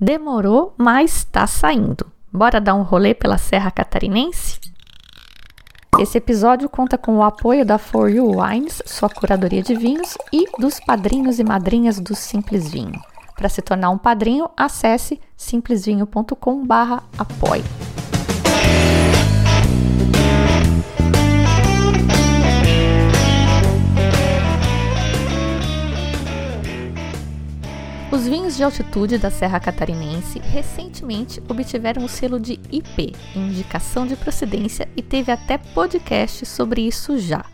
Demorou, mas tá saindo. Bora dar um rolê pela Serra Catarinense? Esse episódio conta com o apoio da For You Wines, sua curadoria de vinhos, e dos padrinhos e madrinhas do Simples Vinho. Para se tornar um padrinho, acesse simplesvinho.com/apoie. Os vinhos de altitude da Serra Catarinense recentemente obtiveram o selo de IP, Indicação de Procedência, e teve até podcast sobre isso já.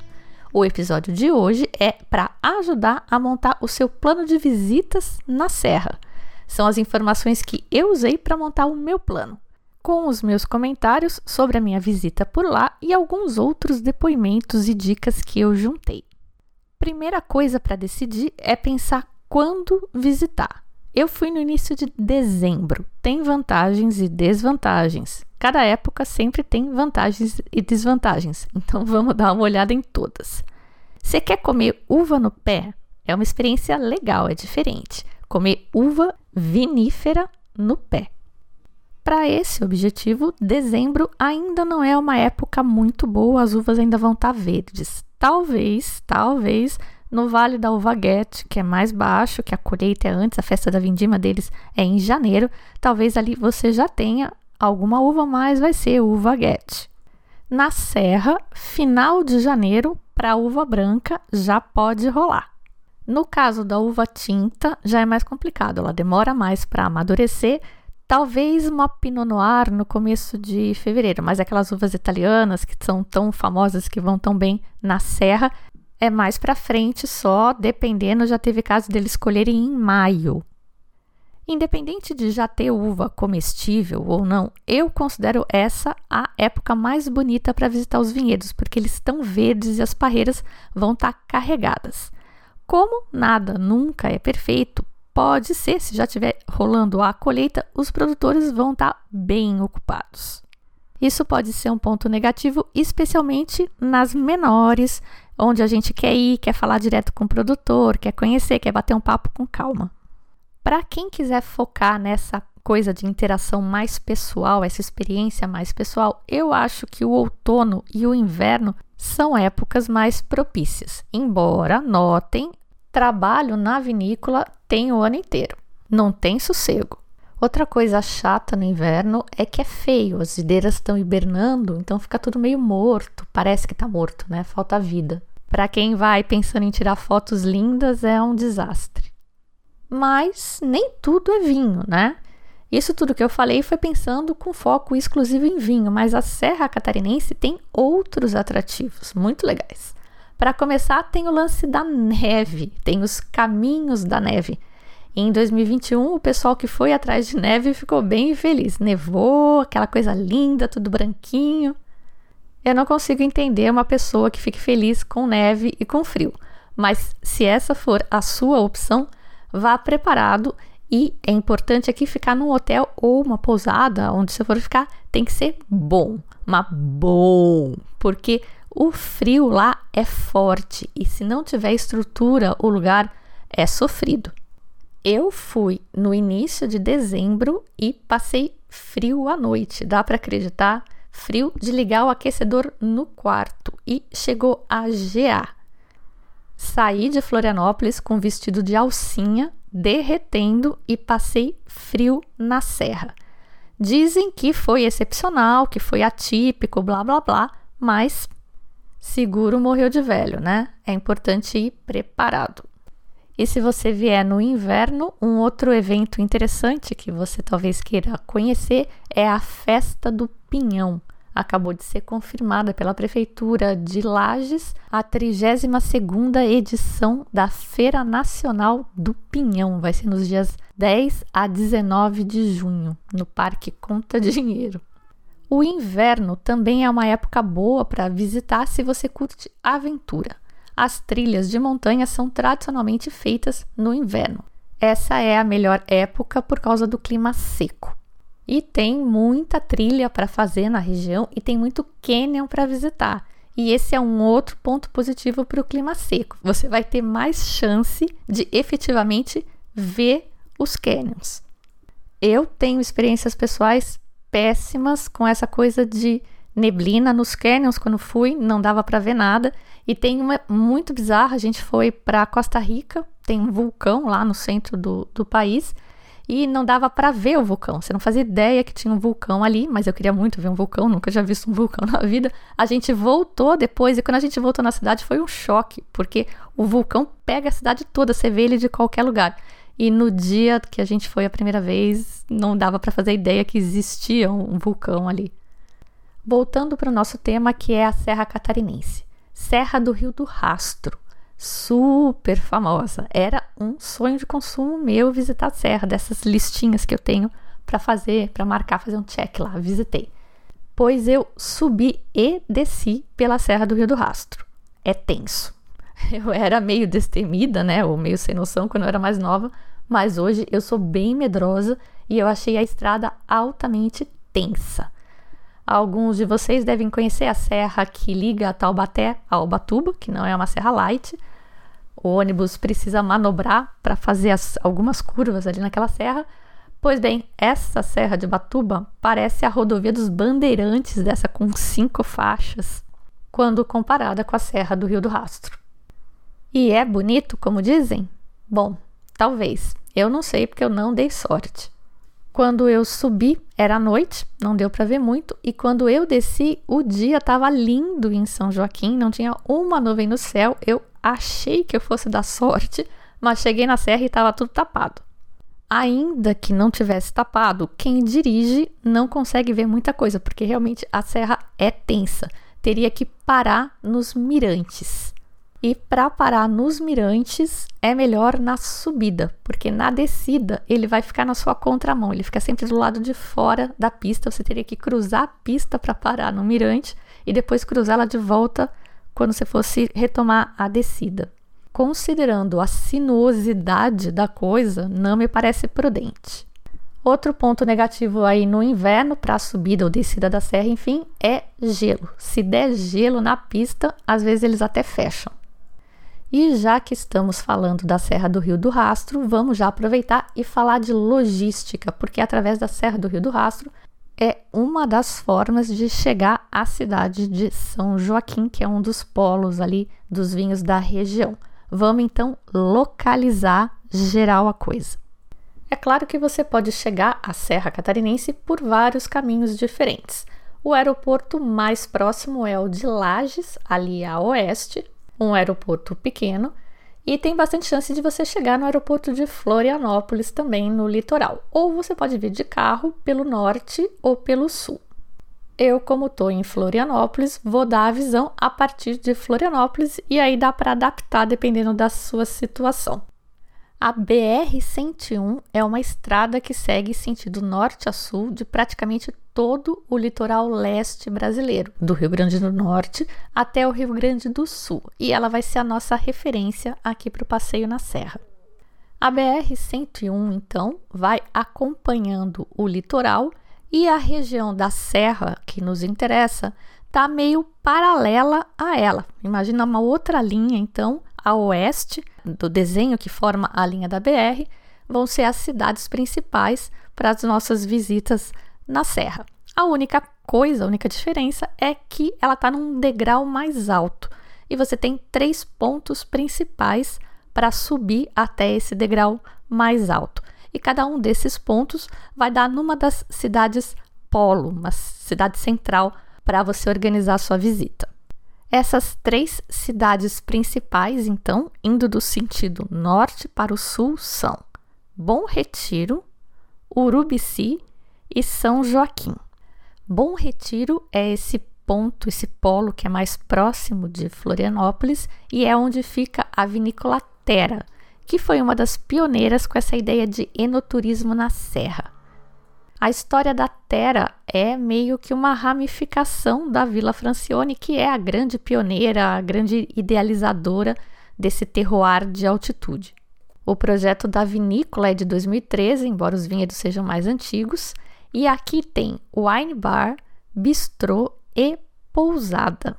O episódio de hoje é para ajudar a montar o seu plano de visitas na Serra. São as informações que eu usei para montar o meu plano, com os meus comentários sobre a minha visita por lá e alguns outros depoimentos e dicas que eu juntei. Primeira coisa para decidir é pensar quando visitar. Eu fui no início de dezembro. Tem vantagens e desvantagens. Cada época sempre tem vantagens e desvantagens. Então vamos dar uma olhada em todas. Você quer comer uva no pé? É uma experiência legal, é diferente. Comer uva vinífera no pé. Para esse objetivo, dezembro ainda não é uma época muito boa, as uvas ainda vão estar tá verdes. Talvez, talvez no Vale da Uvaguete, que é mais baixo, que a colheita é antes, a festa da vindima deles é em janeiro, talvez ali você já tenha alguma uva, mas vai ser uva guete. Na Serra, final de janeiro para uva branca já pode rolar. No caso da uva tinta, já é mais complicado, ela demora mais para amadurecer. Talvez uma Pinot Noir no começo de fevereiro, mas aquelas uvas italianas que são tão famosas que vão tão bem na serra, é mais para frente só, dependendo, já teve caso deles escolherem em maio. Independente de já ter uva comestível ou não, eu considero essa a época mais bonita para visitar os vinhedos, porque eles estão verdes e as parreiras vão estar tá carregadas. Como nada nunca é perfeito, pode ser, se já estiver rolando a colheita, os produtores vão estar tá bem ocupados. Isso pode ser um ponto negativo, especialmente nas menores onde a gente quer ir, quer falar direto com o produtor, quer conhecer, quer bater um papo com calma. Para quem quiser focar nessa coisa de interação mais pessoal, essa experiência mais pessoal, eu acho que o outono e o inverno são épocas mais propícias. Embora, notem, trabalho na vinícola tem o ano inteiro. Não tem sossego. Outra coisa chata no inverno é que é feio, as videiras estão hibernando, então fica tudo meio morto, parece que está morto, né? Falta vida. Para quem vai pensando em tirar fotos lindas, é um desastre. Mas nem tudo é vinho, né? Isso tudo que eu falei foi pensando com foco exclusivo em vinho, mas a Serra Catarinense tem outros atrativos muito legais. Para começar, tem o lance da neve, tem os caminhos da neve em 2021, o pessoal que foi atrás de neve ficou bem feliz. Nevou, aquela coisa linda, tudo branquinho. Eu não consigo entender uma pessoa que fique feliz com neve e com frio, mas se essa for a sua opção, vá preparado e é importante aqui ficar num hotel ou uma pousada, onde você for ficar, tem que ser bom, mas bom, porque o frio lá é forte e se não tiver estrutura, o lugar é sofrido. Eu fui no início de dezembro e passei frio à noite, dá para acreditar? Frio de ligar o aquecedor no quarto e chegou a gear. Saí de Florianópolis com vestido de alcinha, derretendo e passei frio na serra. Dizem que foi excepcional, que foi atípico, blá blá blá, mas seguro morreu de velho, né? É importante ir preparado. E se você vier no inverno, um outro evento interessante que você talvez queira conhecer é a Festa do Pinhão. Acabou de ser confirmada pela Prefeitura de Lages a 32ª edição da Feira Nacional do Pinhão. Vai ser nos dias 10 a 19 de junho, no Parque Conta Dinheiro. O inverno também é uma época boa para visitar se você curte aventura. As trilhas de montanha são tradicionalmente feitas no inverno. Essa é a melhor época por causa do clima seco. E tem muita trilha para fazer na região e tem muito canyon para visitar. E esse é um outro ponto positivo para o clima seco. Você vai ter mais chance de efetivamente ver os canyons. eu tenho experiências pessoais péssimas com essa coisa de neblina nos canyons quando fui, não dava para ver nada. E tem uma muito bizarra, a gente foi para Costa Rica, tem um vulcão lá no centro do, do país e não dava para ver o vulcão. Você não fazia ideia que tinha um vulcão ali, mas eu queria muito ver um vulcão, nunca já visto um vulcão na vida. A gente voltou depois e quando a gente voltou na cidade foi um choque, porque o vulcão pega a cidade toda, você vê ele de qualquer lugar. E no dia que a gente foi a primeira vez, não dava para fazer ideia que existia um vulcão ali. Voltando para o nosso tema, que é a Serra Catarinense. Serra do Rio do Rastro super famosa. Era um sonho de consumo meu visitar a serra, dessas listinhas que eu tenho para fazer, para marcar, fazer um check lá. Visitei. Pois eu subi e desci pela Serra do Rio do Rastro. É tenso. Eu era meio destemida, né, ou meio sem noção quando eu era mais nova, mas hoje eu sou bem medrosa e eu achei a estrada altamente tensa. Alguns de vocês devem conhecer a serra que liga Taubaté a Ubatuba, que não é uma serra light. O ônibus precisa manobrar para fazer as, algumas curvas ali naquela serra. Pois bem, essa serra de Batuba parece a rodovia dos Bandeirantes, dessa com cinco faixas, quando comparada com a Serra do Rio do Rastro. E é bonito, como dizem? Bom, talvez. Eu não sei porque eu não dei sorte. Quando eu subi, era noite, não deu para ver muito, e quando eu desci, o dia estava lindo em São Joaquim, não tinha uma nuvem no céu. Eu achei que eu fosse dar sorte, mas cheguei na serra e estava tudo tapado. Ainda que não tivesse tapado, quem dirige não consegue ver muita coisa, porque realmente a serra é tensa. Teria que parar nos mirantes. E para parar nos mirantes é melhor na subida, porque na descida ele vai ficar na sua contramão, ele fica sempre do lado de fora da pista. Você teria que cruzar a pista para parar no mirante e depois cruzá-la de volta quando você fosse retomar a descida. Considerando a sinuosidade da coisa, não me parece prudente. Outro ponto negativo aí no inverno para a subida ou descida da serra, enfim, é gelo. Se der gelo na pista, às vezes eles até fecham. E já que estamos falando da Serra do Rio do Rastro, vamos já aproveitar e falar de logística, porque através da Serra do Rio do Rastro é uma das formas de chegar à cidade de São Joaquim, que é um dos polos ali dos vinhos da região. Vamos então localizar geral a coisa. É claro que você pode chegar à Serra Catarinense por vários caminhos diferentes. O aeroporto mais próximo é o de Lages, ali a oeste, um aeroporto pequeno, e tem bastante chance de você chegar no aeroporto de Florianópolis também no litoral. Ou você pode vir de carro pelo norte ou pelo sul. Eu, como estou em Florianópolis, vou dar a visão a partir de Florianópolis e aí dá para adaptar dependendo da sua situação. A BR-101 é uma estrada que segue sentido norte a sul de praticamente todo o litoral leste brasileiro, do Rio Grande do Norte até o Rio Grande do Sul, e ela vai ser a nossa referência aqui para o passeio na Serra. A BR-101, então, vai acompanhando o litoral e a região da Serra que nos interessa está meio paralela a ela. Imagina uma outra linha, então, a oeste do desenho que forma a linha da BR vão ser as cidades principais para as nossas visitas na serra. A única coisa, a única diferença é que ela está num degrau mais alto e você tem três pontos principais para subir até esse degrau mais alto. E cada um desses pontos vai dar numa das cidades polo, uma cidade central para você organizar sua visita. Essas três cidades principais, então, indo do sentido norte para o sul, são Bom Retiro, Urubici e São Joaquim. Bom Retiro é esse ponto, esse polo que é mais próximo de Florianópolis e é onde fica a vinícola Terra, que foi uma das pioneiras com essa ideia de enoturismo na serra. A história da Terra é meio que uma ramificação da Vila Francione, que é a grande pioneira, a grande idealizadora desse terroir de altitude. O projeto da vinícola é de 2013, embora os vinhedos sejam mais antigos, e aqui tem wine bar, bistrô e pousada.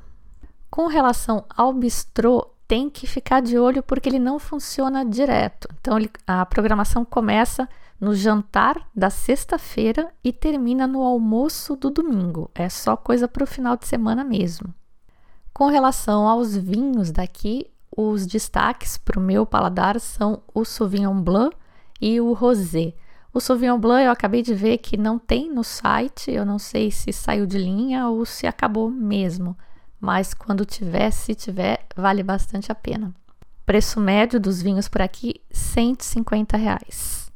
Com relação ao bistrô, tem que ficar de olho porque ele não funciona direto. Então ele, a programação começa no jantar da sexta-feira e termina no almoço do domingo. É só coisa para o final de semana mesmo. Com relação aos vinhos daqui, os destaques para o meu paladar são o Sauvignon Blanc e o Rosé. O Sauvignon Blanc eu acabei de ver que não tem no site, eu não sei se saiu de linha ou se acabou mesmo, mas quando tiver, se tiver, vale bastante a pena. Preço médio dos vinhos por aqui, 150 reais.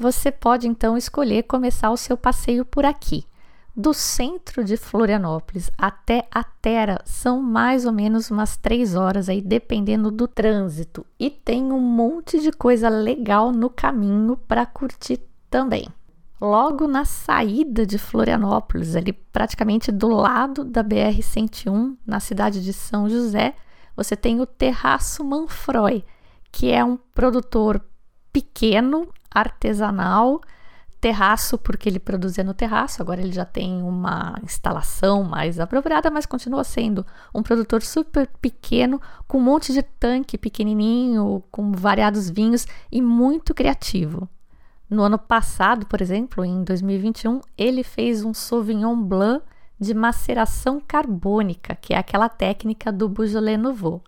Você pode então escolher começar o seu passeio por aqui. Do centro de Florianópolis até a Terra são mais ou menos umas três horas aí, dependendo do trânsito. E tem um monte de coisa legal no caminho para curtir também. Logo na saída de Florianópolis, ali praticamente do lado da BR-101, na cidade de São José, você tem o Terraço Manfroy, que é um produtor pequeno, artesanal, terraço, porque ele produzia no terraço, agora ele já tem uma instalação mais apropriada, mas continua sendo um produtor super pequeno, com um monte de tanque pequenininho, com variados vinhos e muito criativo. No ano passado, por exemplo, em 2021, ele fez um Sauvignon Blanc de maceração carbônica, que é aquela técnica do Beaujolais Nouveau.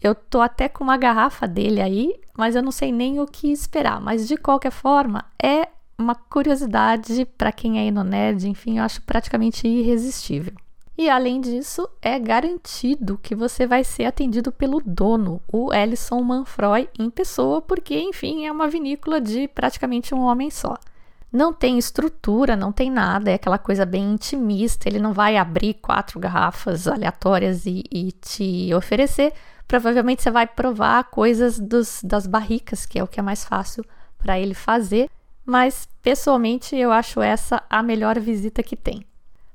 Eu tô até com uma garrafa dele aí, mas eu não sei nem o que esperar. Mas de qualquer forma, é uma curiosidade para quem é nerd, enfim, eu acho praticamente irresistível. E além disso, é garantido que você vai ser atendido pelo dono, o Ellison Manfroy, em pessoa, porque, enfim, é uma vinícola de praticamente um homem só. Não tem estrutura, não tem nada, é aquela coisa bem intimista. Ele não vai abrir quatro garrafas aleatórias e, e te oferecer. Provavelmente você vai provar coisas dos, das barricas, que é o que é mais fácil para ele fazer mas pessoalmente eu acho essa a melhor visita que tem.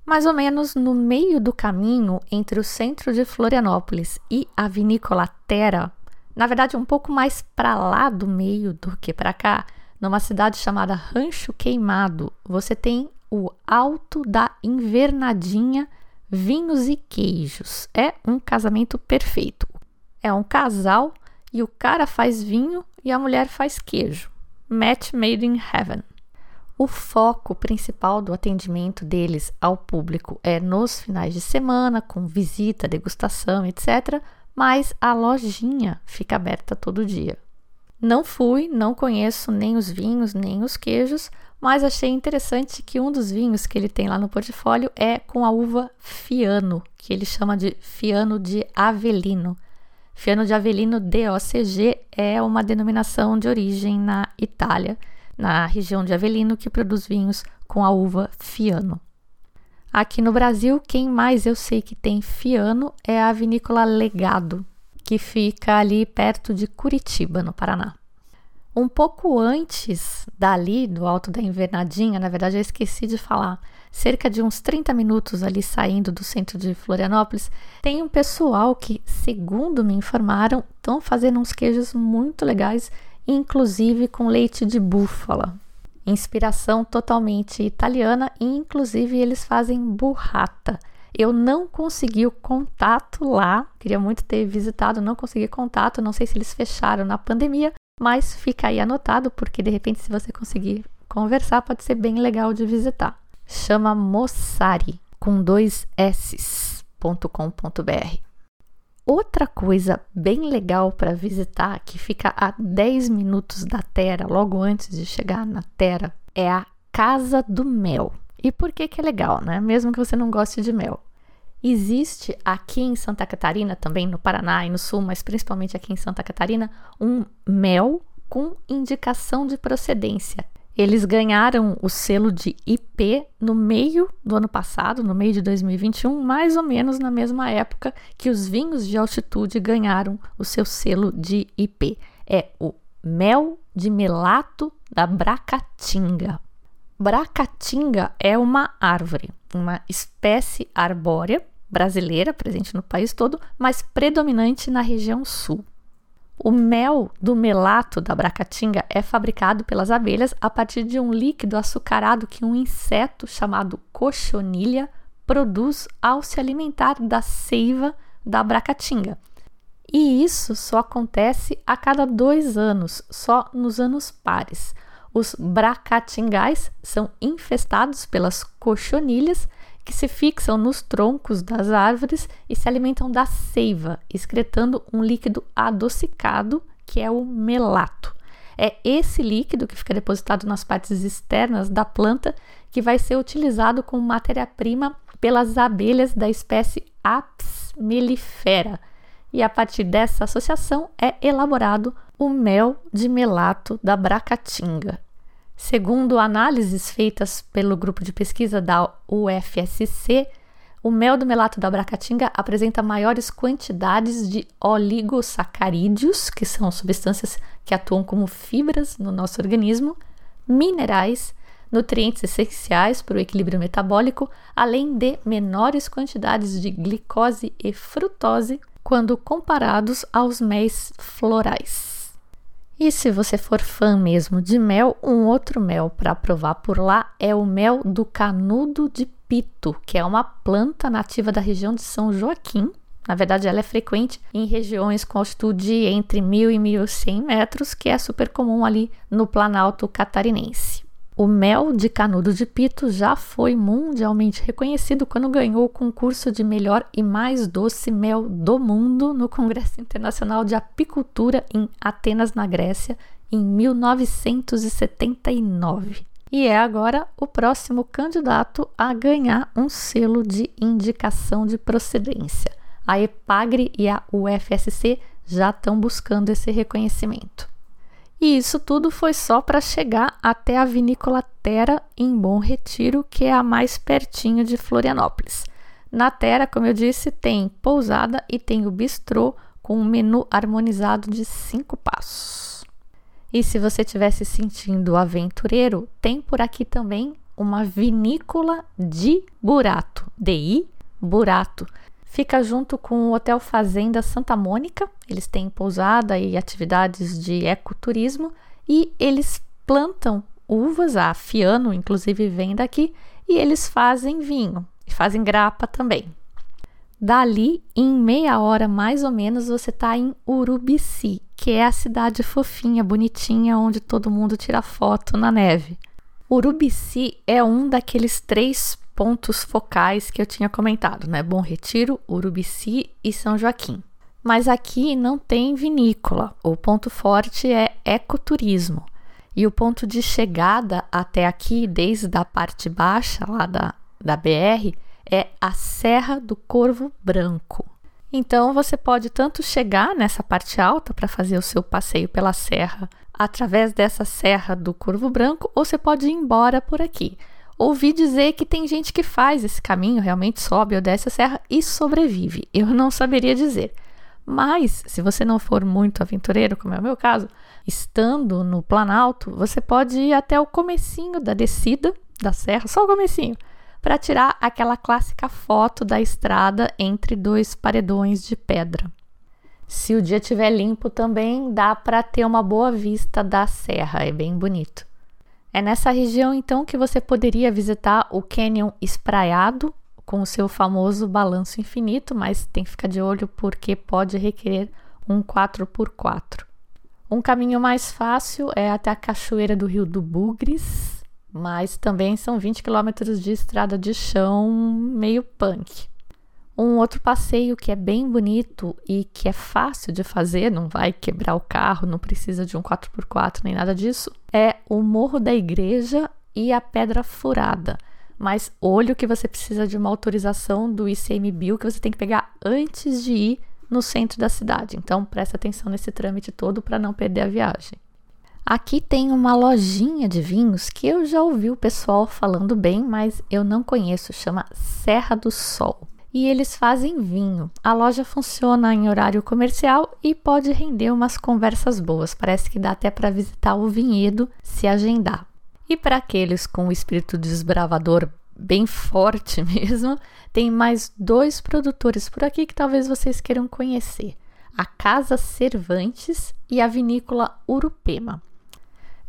Mais ou menos no meio do caminho entre o centro de Florianópolis e a vinícola Terra, na verdade um pouco mais para lá do meio do que para cá, numa cidade chamada Rancho Queimado, você tem o Alto da Invernadinha Vinhos e Queijos. É um casamento perfeito. É um casal e o cara faz vinho e a mulher faz queijo. Match Made in Heaven. O foco principal do atendimento deles ao público é nos finais de semana, com visita, degustação, etc. Mas a lojinha fica aberta todo dia. Não fui, não conheço nem os vinhos, nem os queijos, mas achei interessante que um dos vinhos que ele tem lá no portfólio é com a uva Fiano, que ele chama de Fiano de Avelino. Fiano de Avellino DOCG é uma denominação de origem na Itália, na região de Avellino, que produz vinhos com a uva Fiano. Aqui no Brasil, quem mais eu sei que tem Fiano é a vinícola Legado, que fica ali perto de Curitiba, no Paraná. Um pouco antes dali, do Alto da Invernadinha, na verdade eu esqueci de falar, cerca de uns 30 minutos ali saindo do centro de Florianópolis, tem um pessoal que, segundo me informaram, estão fazendo uns queijos muito legais, inclusive com leite de búfala. Inspiração totalmente italiana e inclusive eles fazem burrata. Eu não consegui o contato lá, queria muito ter visitado, não consegui contato, não sei se eles fecharam na pandemia, mas fica aí anotado, porque de repente, se você conseguir conversar, pode ser bem legal de visitar. Chama Mossari, com dois s.com.br. Outra coisa bem legal para visitar, que fica a 10 minutos da Terra, logo antes de chegar na Terra, é a Casa do Mel. E por que, que é legal, né? Mesmo que você não goste de mel. Existe aqui em Santa Catarina, também no Paraná e no Sul, mas principalmente aqui em Santa Catarina, um mel com indicação de procedência. Eles ganharam o selo de IP no meio do ano passado, no meio de 2021, mais ou menos na mesma época que os vinhos de altitude ganharam o seu selo de IP. É o mel de melato da Bracatinga. Bracatinga é uma árvore, uma espécie arbórea brasileira, presente no país todo, mas predominante na região sul. O mel do melato da bracatinga é fabricado pelas abelhas a partir de um líquido açucarado que um inseto chamado cochonilha produz ao se alimentar da seiva da bracatinga. E isso só acontece a cada dois anos, só nos anos pares. Os bracatingais são infestados pelas cochonilhas que se fixam nos troncos das árvores e se alimentam da seiva, excretando um líquido adocicado que é o melato. É esse líquido que fica depositado nas partes externas da planta que vai ser utilizado como matéria-prima pelas abelhas da espécie Apis mellifera. E a partir dessa associação é elaborado o mel de melato da bracatinga. Segundo análises feitas pelo grupo de pesquisa da UFSC, o mel do melato da bracatinga apresenta maiores quantidades de oligosacarídeos, que são substâncias que atuam como fibras no nosso organismo, minerais, nutrientes essenciais para o equilíbrio metabólico, além de menores quantidades de glicose e frutose quando comparados aos méis florais. E se você for fã mesmo de mel, um outro mel para provar por lá é o mel do canudo de pito, que é uma planta nativa da região de São Joaquim. Na verdade, ela é frequente em regiões com altitude entre 1.000 e 1.100 metros, que é super comum ali no Planalto Catarinense. O mel de canudo de pito já foi mundialmente reconhecido quando ganhou o concurso de melhor e mais doce mel do mundo no Congresso Internacional de Apicultura em Atenas, na Grécia, em 1979 e é agora o próximo candidato a ganhar um selo de indicação de procedência. A EPAGRE e a UFSC já estão buscando esse reconhecimento. E isso tudo foi só para chegar até a vinícola Terra em Bom Retiro, que é a mais pertinho de Florianópolis. Na Terra, como eu disse, tem pousada e tem o bistrô com um menu harmonizado de cinco passos. E se você estiver se sentindo aventureiro, tem por aqui também uma vinícola de Burato, DI Burato. Fica junto com o Hotel Fazenda Santa Mônica. Eles têm pousada e atividades de ecoturismo e eles plantam uvas, a Fiano inclusive vem daqui, e eles fazem vinho e fazem grapa também. Dali, em meia hora mais ou menos, você está em Urubici, que é a cidade fofinha, bonitinha, onde todo mundo tira foto na neve. Urubici é um daqueles três pontos focais que eu tinha comentado, né? Bom Retiro, Urubici e São Joaquim. Mas aqui não tem vinícola. O ponto forte é ecoturismo. E o ponto de chegada até aqui, desde a parte baixa lá da, da BR, é a Serra do Corvo Branco. Então você pode tanto chegar nessa parte alta para fazer o seu passeio pela serra através dessa Serra do Corvo Branco, ou você pode ir embora por aqui. Ouvi dizer que tem gente que faz esse caminho, realmente sobe ou desce a serra e sobrevive. Eu não saberia dizer. Mas, se você não for muito aventureiro, como é o meu caso, estando no Planalto, você pode ir até o comecinho da descida da serra, só o comecinho para tirar aquela clássica foto da estrada entre dois paredões de pedra. Se o dia estiver limpo também dá para ter uma boa vista da serra, é bem bonito. É nessa região então que você poderia visitar o Canyon espraiado com o seu famoso balanço infinito, mas tem que ficar de olho porque pode requerer um 4x4. Um caminho mais fácil é até a cachoeira do Rio do Bugres, mas também são 20 quilômetros de estrada de chão meio punk. Um outro passeio que é bem bonito e que é fácil de fazer, não vai quebrar o carro, não precisa de um 4x4 nem nada disso, é o Morro da Igreja e a Pedra Furada. Mas olho que você precisa de uma autorização do ICMBio que você tem que pegar antes de ir no centro da cidade. Então presta atenção nesse trâmite todo para não perder a viagem. Aqui tem uma lojinha de vinhos que eu já ouvi o pessoal falando bem, mas eu não conheço, chama Serra do Sol. E eles fazem vinho. A loja funciona em horário comercial e pode render umas conversas boas. Parece que dá até para visitar o vinhedo se agendar. E para aqueles com o espírito desbravador bem forte mesmo, tem mais dois produtores por aqui que talvez vocês queiram conhecer: a Casa Cervantes e a Vinícola Urupema.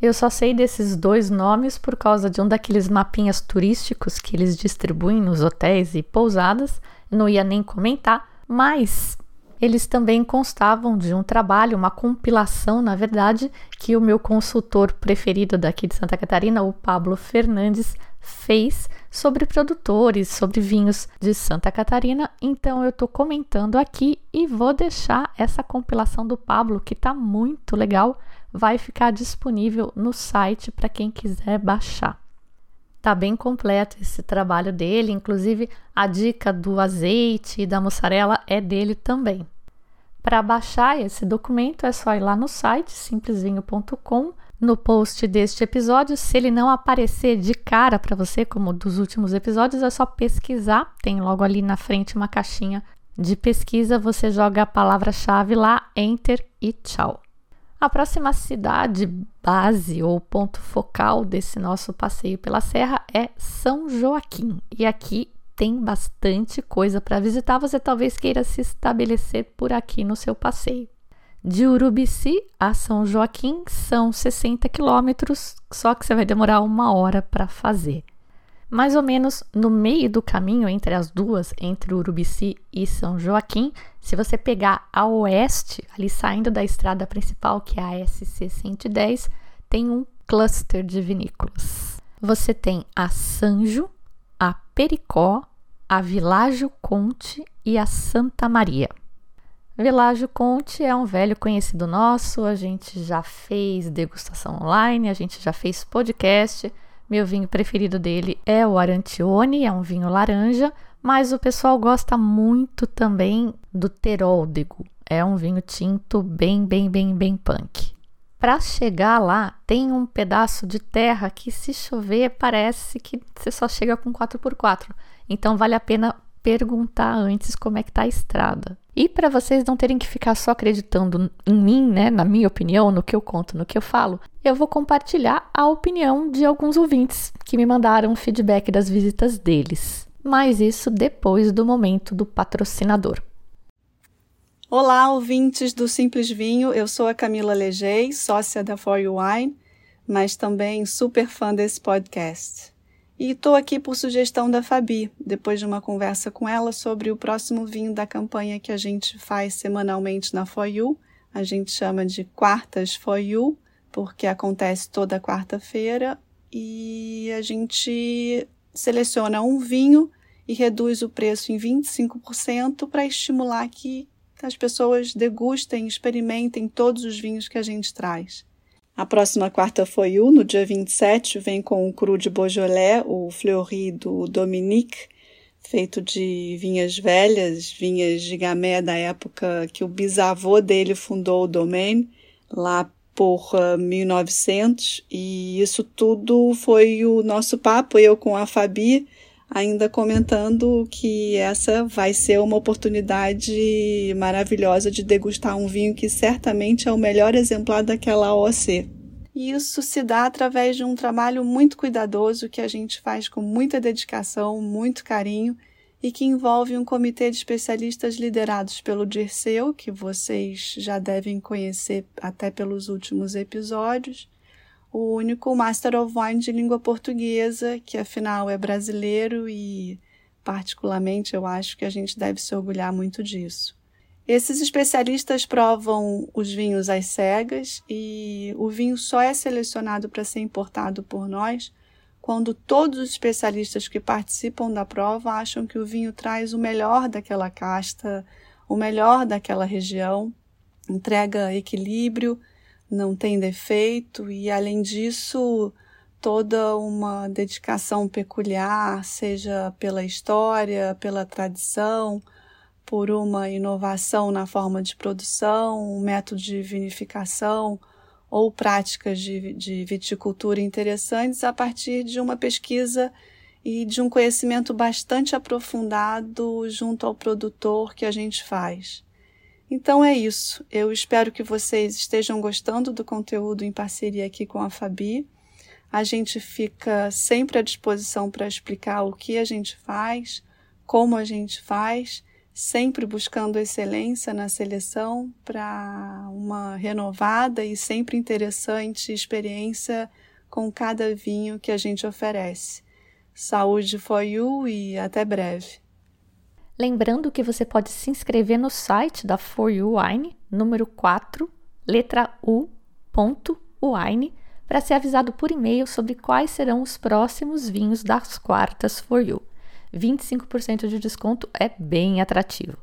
Eu só sei desses dois nomes por causa de um daqueles mapinhas turísticos que eles distribuem nos hotéis e pousadas. Não ia nem comentar, mas Eles também constavam de um trabalho, uma compilação, na verdade, que o meu consultor preferido daqui de Santa Catarina, o Pablo Fernandes, fez sobre produtores, sobre vinhos de Santa Catarina. Então eu estou comentando aqui e vou deixar essa compilação do Pablo, que está muito legal, vai ficar disponível no site para quem quiser baixar. Tá bem completo esse trabalho dele, inclusive a dica do azeite e da mussarela é dele também. Para baixar esse documento é só ir lá no site simplesvinho.com. No post deste episódio, se ele não aparecer de cara para você, como dos últimos episódios, é só pesquisar. Tem logo ali na frente uma caixinha de pesquisa, você joga a palavra-chave lá, enter e tchau. A próxima cidade base ou ponto focal desse nosso passeio pela serra é São Joaquim. E aqui tem bastante coisa para visitar, você talvez queira se estabelecer por aqui no seu passeio. De Urubici a São Joaquim são 60 quilômetros, só que você vai demorar uma hora para fazer mais ou menos no meio do caminho entre as duas, entre Urubici e São Joaquim, se você pegar a oeste, ali saindo da estrada principal, que é a SC 110, tem um cluster de vinícolas. Você tem a Sanjo, a Pericó, a Világio Conte e a Santa Maria. Világio Conte é um velho conhecido nosso, a gente já fez degustação online, a gente já fez podcast. Meu vinho preferido dele é o Arantione, é um vinho laranja, mas o pessoal gosta muito também do Teróldego. É um vinho tinto bem, bem, bem, bem punk. Para chegar lá, tem um pedaço de terra que, se chover, parece que você só chega com 4x4. Então, vale a pena perguntar antes como é que tá a estrada. E para vocês não terem que ficar só acreditando em mim, né, na minha opinião, no que eu conto, no que eu falo, eu vou compartilhar a opinião de alguns ouvintes que me mandaram feedback das visitas deles. Mas isso depois do momento do patrocinador. Olá, ouvintes do Simples Vinho. Eu sou a Camila Legei, sócia da For You Wine, mas também super fã desse podcast. E estou aqui por sugestão da Fabi, depois de uma conversa com ela sobre o próximo vinho da campanha que a gente faz semanalmente na For You. A gente chama de Quartas For You, porque acontece toda quarta-feira e a gente seleciona um vinho e reduz o preço em 25% para estimular que as pessoas degustem, experimentem todos os vinhos que a gente traz. A próxima quarta foi o, no dia 27, vem com o cru de Beaujolais, o Fleury do Dominique, feito de vinhas velhas, vinhas de gamé da época que o bisavô dele fundou o domaine, lá por uh, 1900. E isso tudo foi o nosso papo, eu com a Fabi, ainda comentando que essa vai ser uma oportunidade maravilhosa de degustar um vinho que certamente é o melhor exemplar daquela OC. E isso se dá através de um trabalho muito cuidadoso que a gente faz com muita dedicação, muito carinho e que envolve um comitê de especialistas liderados pelo Dirceu, que vocês já devem conhecer até pelos últimos episódios, o único Master of Wine de língua portuguesa, que afinal é brasileiro e, particularmente, eu acho que a gente deve se orgulhar muito disso. Esses especialistas provam os vinhos às cegas e o vinho só é selecionado para ser importado por nós quando todos os especialistas que participam da prova acham que o vinho traz o melhor daquela casta, o melhor daquela região, entrega equilíbrio não tem defeito e, além disso, toda uma dedicação peculiar, seja pela história, pela tradição, por uma inovação na forma de produção, um método de vinificação ou práticas de, de viticultura interessantes a partir de uma pesquisa e de um conhecimento bastante aprofundado junto ao produtor que a gente faz. Então é isso. Eu espero que vocês estejam gostando do conteúdo em parceria aqui com a Fabi. A gente fica sempre à disposição para explicar o que a gente faz, como a gente faz, sempre buscando excelência na seleção para uma renovada e sempre interessante experiência com cada vinho que a gente oferece. Saúde for you e até breve. Lembrando que você pode se inscrever no site da For You Wine, número 4, letra U, ponto, wine, para ser avisado por e-mail sobre quais serão os próximos vinhos das quartas For You. 25% de desconto é bem atrativo.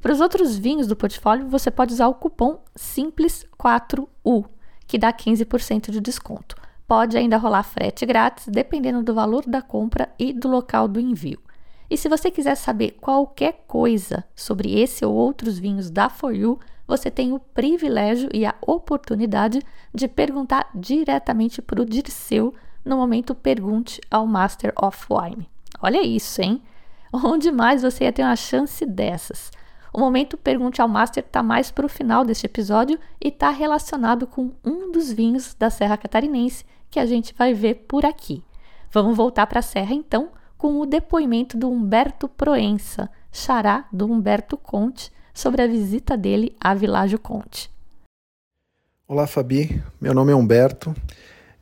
Para os outros vinhos do portfólio, você pode usar o cupom Simples4U, que dá 15% de desconto. Pode ainda rolar frete grátis, dependendo do valor da compra e do local do envio. E se você quiser saber qualquer coisa sobre esse ou outros vinhos da For You, você tem o privilégio e a oportunidade de perguntar diretamente para o Dirceu no momento Pergunte ao Master of Wine. Olha isso, hein? Onde mais você ia ter uma chance dessas? O momento Pergunte ao Master está mais para o final deste episódio e está relacionado com um dos vinhos da Serra Catarinense que a gente vai ver por aqui. Vamos voltar para a Serra então com o depoimento do Humberto Proença, xará do Humberto Conte, sobre a visita dele à Világio Conte. Olá, Fabi. Meu nome é Humberto.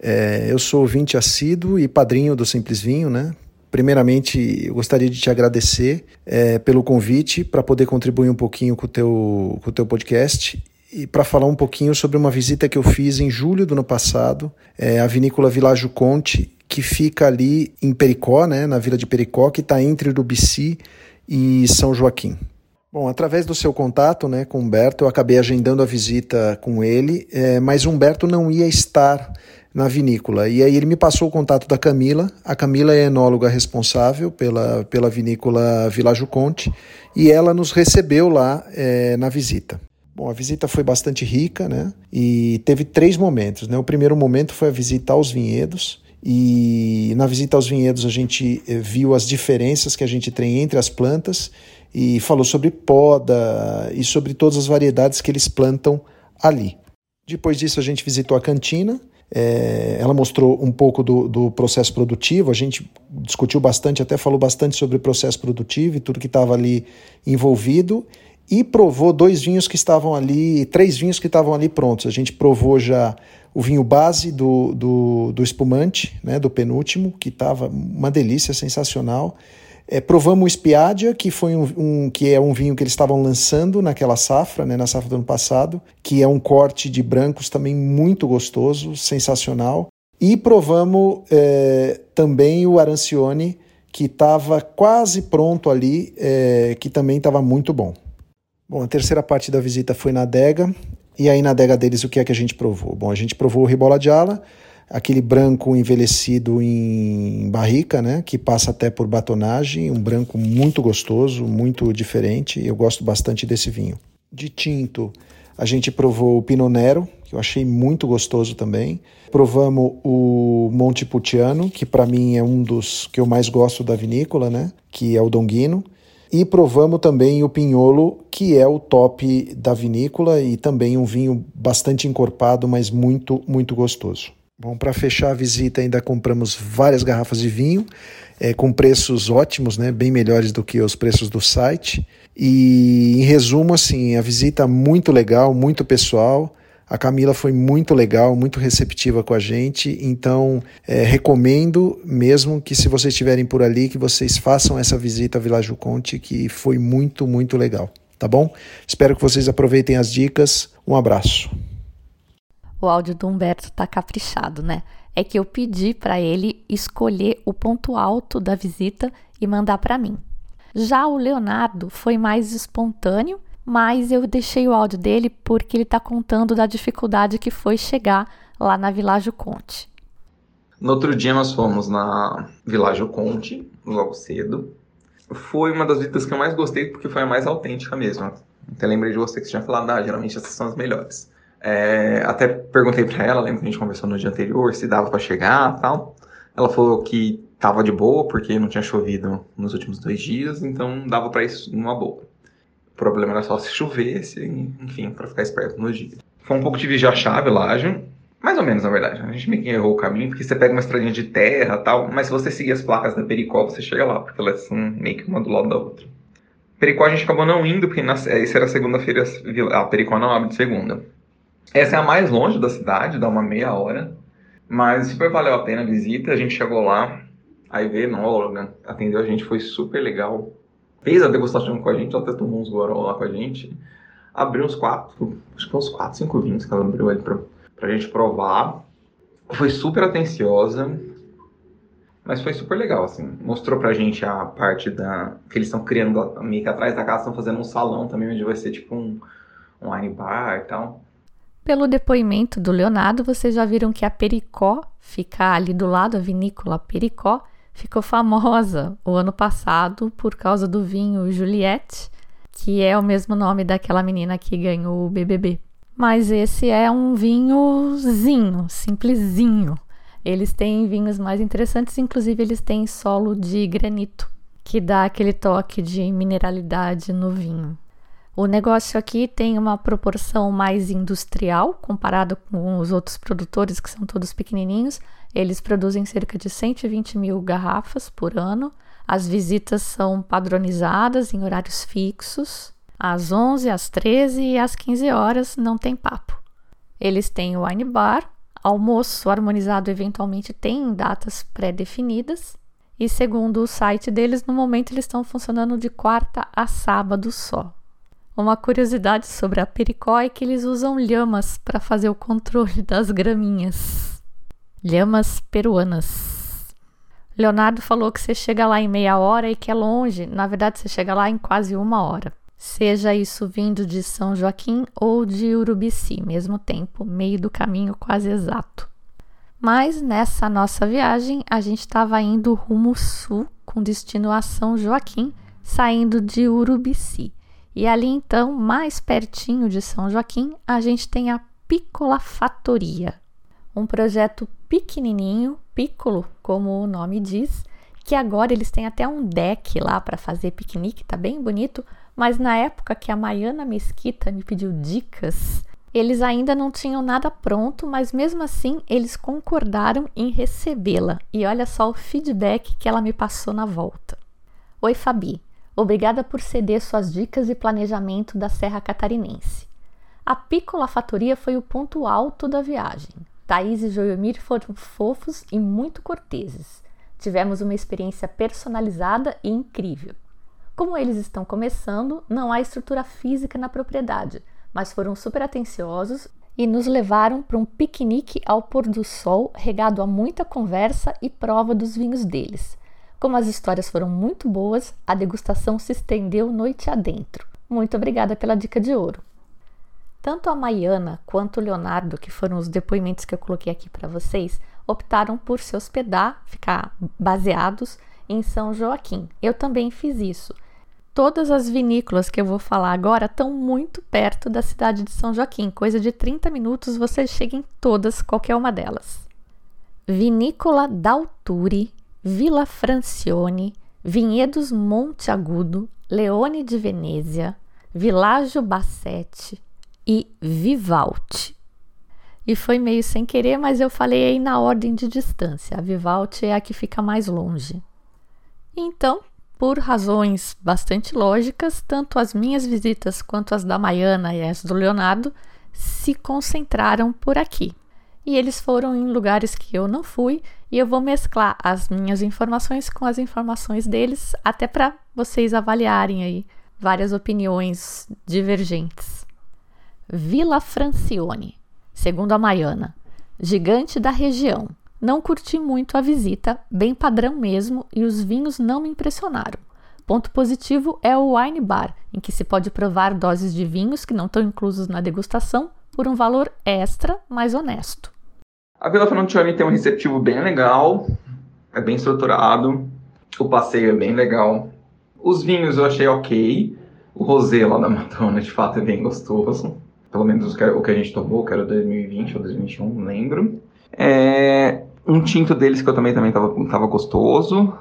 É, eu sou ouvinte assíduo e padrinho do Simples Vinho, né? Primeiramente, eu gostaria de te agradecer é, pelo convite para poder contribuir um pouquinho com o teu, com o teu podcast e para falar um pouquinho sobre uma visita que eu fiz em julho do ano passado, é, à vinícola Világio Conte, que fica ali em Pericó, né, na vila de Pericó, que está entre Urubici e São Joaquim. Bom, através do seu contato né, com Humberto, eu acabei agendando a visita com ele, é, mas Humberto não ia estar na vinícola. E aí ele me passou o contato da Camila. A Camila é enóloga responsável pela, pela vinícola Vilagio Conte e ela nos recebeu lá é, na visita. Bom, a visita foi bastante rica, né? E teve três momentos, né? O primeiro momento foi a visita aos vinhedos. E na visita aos vinhedos a gente eh, viu as diferenças que a gente tem entre as plantas e falou sobre poda e sobre todas as variedades que eles plantam ali. Depois disso a gente visitou a cantina, é, ela mostrou um pouco do, do, processo produtivo, a gente discutiu bastante, até falou bastante sobre o processo produtivo e tudo que estava ali envolvido e provou dois vinhos que estavam ali, três vinhos que estavam ali prontos. A gente provou já o vinho base do, do, do espumante, né, do penúltimo, que estava uma delícia, sensacional. É, provamos o Spiadia, que foi um, um, que é um vinho que eles estavam lançando naquela safra, né, na safra do ano passado, que é um corte de brancos também muito gostoso, sensacional. E provamos é, também o Arancione, que estava quase pronto ali, é, que também estava muito bom. Bom, a terceira parte da visita foi na adega. E aí na adega deles o que é que a gente provou? Bom, a gente provou o Ribola de Ala, aquele branco envelhecido em barrica, né, que passa até por batonagem, um branco muito gostoso, muito diferente. Eu gosto bastante desse vinho. De tinto, a gente provou o Pinot Nero, que eu achei muito gostoso também. Provamos o Montepulciano, que para mim é um dos que eu mais gosto da vinícola, né, que é o Donguino. E provamos também o Pinholo, que é o top da vinícola e também um vinho bastante encorpado, mas muito, muito gostoso. Bom, para fechar a visita, ainda compramos várias garrafas de vinho, é, com preços ótimos, né, bem melhores do que os preços do site. E, em resumo, assim, a visita muito legal, muito pessoal. A Camila foi muito legal, muito receptiva com a gente, então é, recomendo mesmo que se vocês estiverem por ali, que vocês façam essa visita à Vila Conte, que foi muito, muito legal, tá bom? Espero que vocês aproveitem as dicas. Um abraço. O áudio do Humberto tá caprichado, né? É que eu pedi para ele escolher o ponto alto da visita e mandar para mim. Já o Leonardo foi mais espontâneo mas eu deixei o áudio dele porque ele está contando da dificuldade que foi chegar lá na Világio Conte. No outro dia nós fomos na Világio Conte, logo cedo. Foi uma das visitas que eu mais gostei porque foi a mais autêntica mesmo. Até lembrei de você que você tinha falado, ah, geralmente essas são as melhores. É, até perguntei para ela, lembro que a gente conversou no dia anterior, se dava para chegar tal. Ela falou que tava de boa porque não tinha chovido nos últimos dois dias, então dava para isso numa boa. Problema era só se chovesse, enfim, para ficar esperto nos dias. Foi um pouco de vigiar a Laje. Mais ou menos, na verdade. A gente meio que errou o caminho, porque você pega uma estradinha de terra tal, mas se você seguir as placas da Pericó, você chega lá, porque elas são meio que uma do lado da outra. Pericó a gente acabou não indo, porque na, essa era segunda-feira, a Pericó não abre de segunda. Essa é a mais longe da cidade, dá uma meia hora, mas super valeu a pena a visita, a gente chegou lá, aí veio enóloga, atendeu a gente, foi super legal fez a degustação com a gente, ela até tomou uns goró lá com a gente. Abriu uns quatro, acho que uns quatro, cinco vinhos que ela abriu ali pra, pra gente provar. Foi super atenciosa, mas foi super legal, assim. Mostrou pra gente a parte da. que eles estão criando meio que atrás da casa, estão fazendo um salão também, onde vai ser tipo um, um wine bar e tal. Pelo depoimento do Leonardo, vocês já viram que a Pericó fica ali do lado, a vinícola Pericó, ficou famosa o ano passado por causa do vinho Juliette, que é o mesmo nome daquela menina que ganhou o BBB. Mas esse é um vinhozinho, simplesinho. Eles têm vinhos mais interessantes, inclusive eles têm solo de granito, que dá aquele toque de mineralidade no vinho. O negócio aqui tem uma proporção mais industrial comparado com os outros produtores, que são todos pequenininhos. Eles produzem cerca de 120 mil garrafas por ano. As visitas são padronizadas em horários fixos. Às 11, às 13 e às 15 horas não tem papo. Eles têm o wine bar, almoço harmonizado eventualmente tem datas pré-definidas. E segundo o site deles, no momento eles estão funcionando de quarta a sábado só. Uma curiosidade sobre a pericó é que eles usam lhamas para fazer o controle das graminhas. Lhamas peruanas. Leonardo falou que você chega lá em meia hora e que é longe. Na verdade, você chega lá em quase uma hora. Seja isso vindo de São Joaquim ou de Urubici, mesmo tempo, meio do caminho quase exato. Mas nessa nossa viagem, a gente estava indo rumo sul, com destino a São Joaquim, saindo de Urubici. E ali então, mais pertinho de São Joaquim, a gente tem a Piccola Fattoria, um projeto pequenininho, piccolo, como o nome diz, que agora eles têm até um deck lá para fazer piquenique, tá bem bonito, mas na época que a Maiana Mesquita me pediu dicas, eles ainda não tinham nada pronto, mas mesmo assim eles concordaram em recebê-la. E olha só o feedback que ela me passou na volta. Oi, Fabi. Obrigada por ceder suas dicas e planejamento da Serra Catarinense. A Piccola Fatoria foi o ponto alto da viagem. Thaís e Joiomir foram fofos e muito corteses. Tivemos uma experiência personalizada e incrível. Como eles estão começando, não há estrutura física na propriedade, mas foram super atenciosos e nos levaram para um piquenique ao pôr do sol, regado a muita conversa e prova dos vinhos deles. Como as histórias foram muito boas, a degustação se estendeu noite adentro. Muito obrigada pela dica de ouro. Tanto a Maiana quanto o Leonardo, que foram os depoimentos que eu coloquei aqui para vocês, optaram por se hospedar, ficar baseados em São Joaquim. Eu também fiz isso. Todas as vinícolas que eu vou falar agora estão muito perto da cidade de São Joaquim, coisa de 30 minutos você chega em todas, qualquer uma delas. Vinícola Dalturi Vila Francione, Vinhedos Monte Agudo, Leone de Venezia, Világio Bassetti e Vivalte. E foi meio sem querer, mas eu falei aí na ordem de distância. A Vivalte é a que fica mais longe. Então, por razões bastante lógicas, tanto as minhas visitas quanto as da Maiana e as do Leonardo se concentraram por aqui e eles foram em lugares que eu não fui e eu vou mesclar as minhas informações com as informações deles até para vocês avaliarem aí várias opiniões divergentes. Vila Francione, segundo a Maiana, gigante da região. Não curti muito a visita, bem padrão mesmo, e os vinhos não me impressionaram. Ponto positivo é o wine bar, em que se pode provar doses de vinhos que não estão inclusos na degustação por um valor extra, mas honesto. A Vila Frontione tem um receptivo bem legal, é bem estruturado, o passeio é bem legal. Os vinhos eu achei ok, o rosé lá da Madonna de fato é bem gostoso, pelo menos o que a gente tomou, que era 2020 ou 2021, não lembro. É, um tinto deles que eu também também tava, tava gostoso,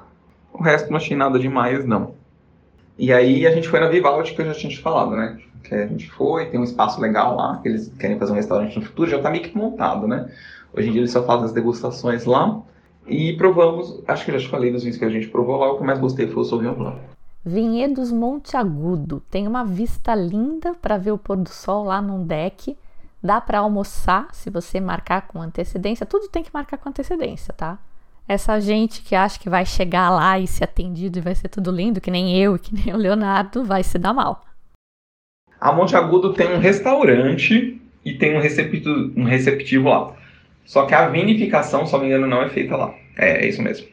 o resto não achei nada demais não. E aí a gente foi na Vivaldi que eu já tinha te falado, né? Que a gente foi, tem um espaço legal lá, que eles querem fazer um restaurante no futuro, já tá meio que montado, né? Hoje em dia eles só fazem as degustações lá. E provamos, acho que eu já te falei dos vinhos que a gente provou lá, o que eu mais gostei foi o Sauvignon Blanc. Vinhedos Monte Agudo. Tem uma vista linda para ver o pôr do sol lá num deck. Dá para almoçar se você marcar com antecedência. Tudo tem que marcar com antecedência, tá? Essa gente que acha que vai chegar lá e ser atendido e vai ser tudo lindo, que nem eu e que nem o Leonardo, vai se dar mal. A Monte Agudo tem um restaurante e tem um receptivo, um receptivo lá. Só que a vinificação, se não me engano, não é feita lá. É, é isso mesmo.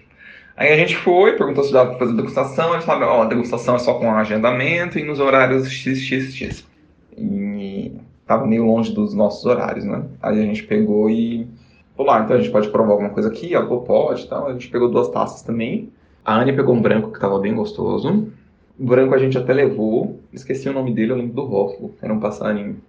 Aí a gente foi, perguntou se dava para fazer degustação, eles falaram, ó, a degustação é só com agendamento e nos horários XXX. E tava meio longe dos nossos horários, né? Aí a gente pegou e falou, ah, então a gente pode provar alguma coisa aqui? Falou, pode e tal. A gente pegou duas taças também. A Anne pegou um branco que tava bem gostoso. O branco a gente até levou. Esqueci o nome dele, eu lembro do Rófalo. Era um passarinho.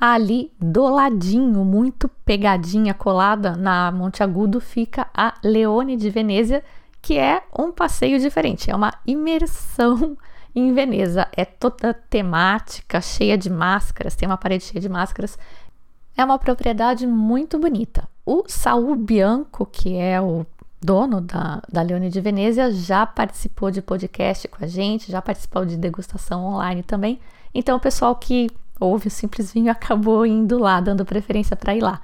Ali, do ladinho, muito pegadinha, colada na Monte Agudo, fica a Leone de Venezia, que é um passeio diferente. É uma imersão em Veneza. É toda temática, cheia de máscaras, tem uma parede cheia de máscaras. É uma propriedade muito bonita. O Saul Bianco, que é o dono da, da Leone de Venezia, já participou de podcast com a gente, já participou de degustação online também. Então, o pessoal que ouve o Simples Vinho acabou indo lá, dando preferência para ir lá.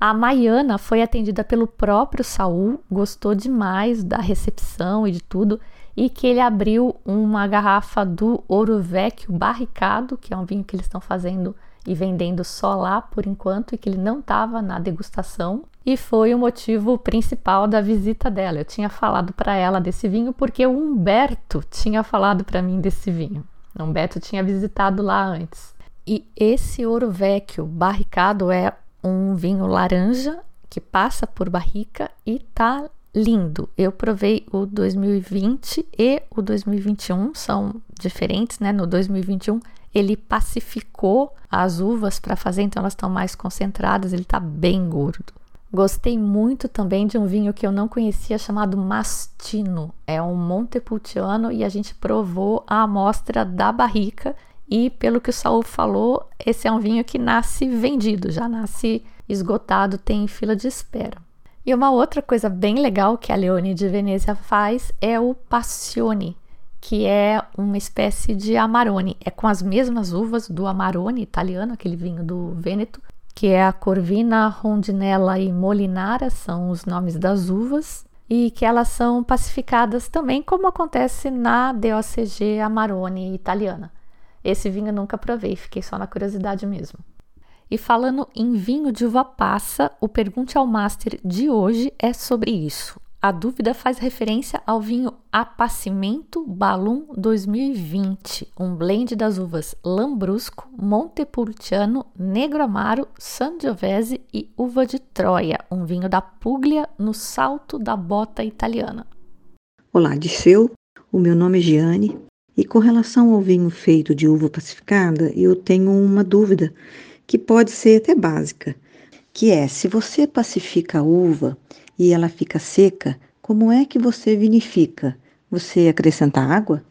A Maiana foi atendida pelo próprio Saul, gostou demais da recepção e de tudo, e que ele abriu uma garrafa do Ouro Vecchio barricado, que é um vinho que eles estão fazendo e vendendo só lá por enquanto, e que ele não estava na degustação, e foi o motivo principal da visita dela. Eu tinha falado para ela desse vinho porque o Humberto tinha falado para mim desse vinho. O Humberto tinha visitado lá antes. E esse Ouro Vecchio barricado é um vinho laranja que passa por barrica e tá lindo. Eu provei o 2020 e o 2021, são diferentes, né? No 2021 ele pacificou as uvas para fazer, então elas estão mais concentradas, ele tá bem gordo. Gostei muito também de um vinho que eu não conhecia chamado Mastino. É um Montepulciano e a gente provou a amostra da barrica e pelo que o Saul falou, esse é um vinho que nasce vendido, já nasce esgotado, tem fila de espera. E uma outra coisa bem legal que a Leone de Venezia faz é o Passione, que é uma espécie de Amarone. É com as mesmas uvas do Amarone italiano, aquele vinho do Vêneto, que é a Corvina, Rondinella e Molinara, são os nomes das uvas, e que elas são pacificadas também, como acontece na DOCG Amarone italiana. Esse vinho eu nunca provei, fiquei só na curiosidade mesmo. E falando em vinho de uva passa, o Pergunte ao Master de hoje é sobre isso. A dúvida faz referência ao vinho Apacimento Balum 2020, um blend das uvas Lambrusco, Montepulciano, Negro Amaro, Sangiovese e Uva de Troia, um vinho da Puglia no salto da bota italiana. Olá, Disseu. O meu nome é Giane, e com relação ao vinho feito de uva pacificada, eu tenho uma dúvida que pode ser até básica, que é se você pacifica a uva e ela fica seca, como é que você vinifica? Você acrescenta água?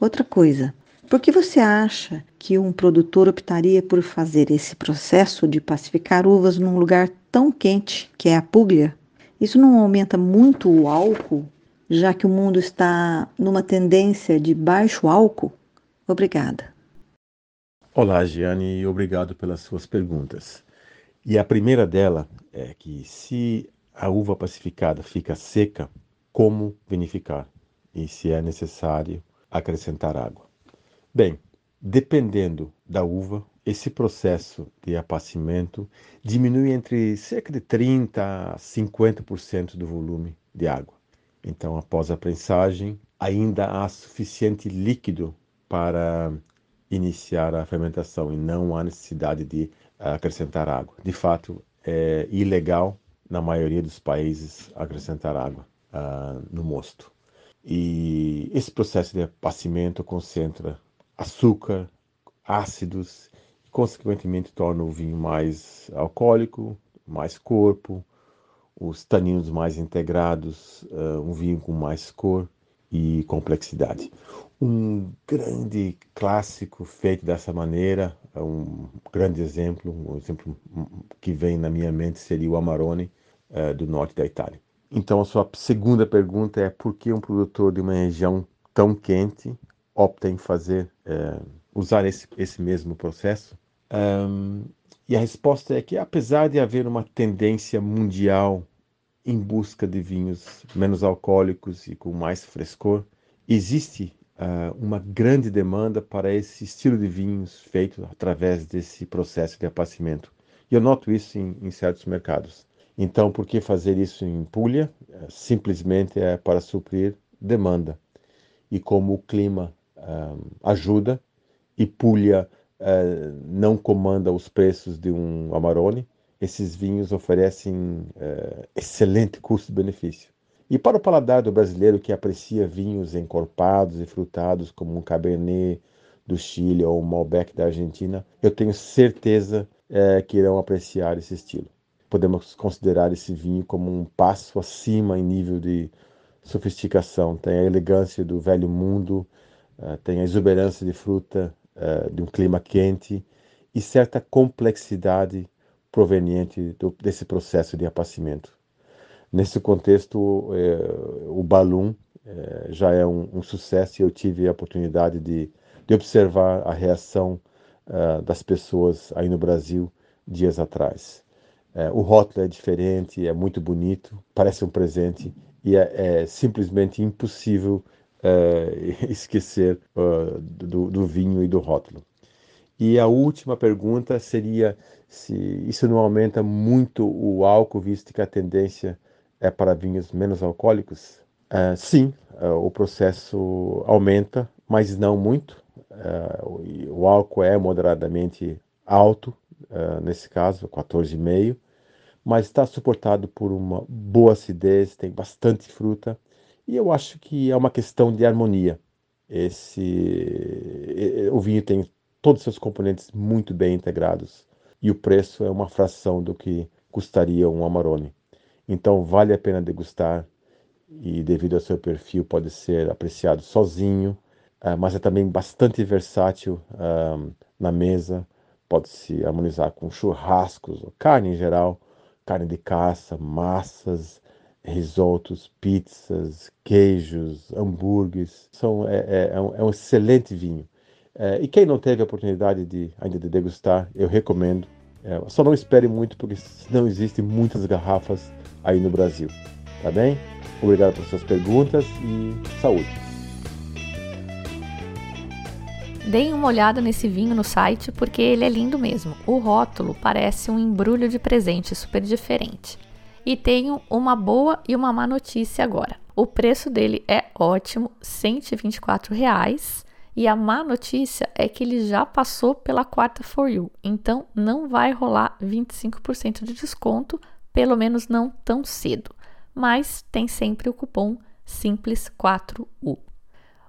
Outra coisa, por que você acha que um produtor optaria por fazer esse processo de pacificar uvas num lugar tão quente, que é a Puglia? Isso não aumenta muito o álcool já que o mundo está numa tendência de baixo álcool? Obrigada. Olá, Giane, e obrigado pelas suas perguntas. E a primeira dela é que se a uva pacificada fica seca, como vinificar? E se é necessário acrescentar água? Bem, dependendo da uva, esse processo de apacimento diminui entre cerca de 30% a 50% do volume de água. Então, após a prensagem, ainda há suficiente líquido para iniciar a fermentação e não há necessidade de acrescentar água. De fato, é ilegal na maioria dos países acrescentar água uh, no mosto. E esse processo de apacimento concentra açúcar, ácidos, e consequentemente torna o vinho mais alcoólico, mais corpo, os taninos mais integrados, um vinho com mais cor e complexidade. Um grande clássico feito dessa maneira, é um grande exemplo, um exemplo que vem na minha mente seria o Amarone do norte da Itália. Então, a sua segunda pergunta é por que um produtor de uma região tão quente opta em fazer, usar esse, esse mesmo processo? Um, e a resposta é que, apesar de haver uma tendência mundial em busca de vinhos menos alcoólicos e com mais frescor. Existe uh, uma grande demanda para esse estilo de vinhos feito através desse processo de apacimento. E eu noto isso em, em certos mercados. Então, por que fazer isso em Puglia? É, simplesmente é para suprir demanda. E como o clima uh, ajuda e Puglia uh, não comanda os preços de um Amarone, esses vinhos oferecem uh, excelente custo-benefício. E para o paladar do brasileiro que aprecia vinhos encorpados e frutados como um Cabernet do Chile ou um Malbec da Argentina, eu tenho certeza é, que irão apreciar esse estilo. Podemos considerar esse vinho como um passo acima em nível de sofisticação. Tem a elegância do velho mundo, tem a exuberância de fruta uh, de um clima quente e certa complexidade proveniente do, desse processo de apacimento. Nesse contexto, é, o Balloon é, já é um, um, sucesso e eu tive a oportunidade de, de observar a reação uh, das pessoas aí no Brasil dias atrás. É, o rótulo é diferente, é muito bonito, parece um presente e é, é simplesmente impossível esquecer uh, do, do vinho e do rótulo. E a última pergunta seria se isso não aumenta muito o álcool, visto que a tendência é para vinhos menos alcoólicos? Uh, sim, uh, o processo aumenta, mas não muito. Uh, o álcool é moderadamente alto, nesse caso, 14,5, mas está suportado por uma boa acidez, tem bastante fruta, e eu acho que é uma questão de harmonia. Esse, o vinho tem todos os seus componentes muito bem integrados, e o preço é uma fração do que custaria um Amarone. Então vale a pena degustar e devido ao seu perfil pode ser apreciado sozinho, uh, mas é também bastante versátil uh, na mesa. Pode se harmonizar com churrascos, carne em geral, carne de caça, massas, risotos, pizzas, queijos, hambúrgueres. São, é, é, é, um, é um, excelente vinho. É, e quem não teve a oportunidade de, ainda de degustar, eu recomendo. É, só não espere muito, porque não existem muitas garrafas aí no Brasil. Tá bem? Obrigado pelas suas perguntas e saúde. Deem uma olhada nesse vinho no site porque ele é lindo mesmo. O rótulo parece um embrulho de presente super diferente. E tenho uma boa e uma má notícia agora. O preço dele é ótimo, 124 reais, e a má notícia é que ele já passou pela quarta For You, então não vai rolar 25% de desconto pelo menos não tão cedo, mas tem sempre o cupom Simples4U.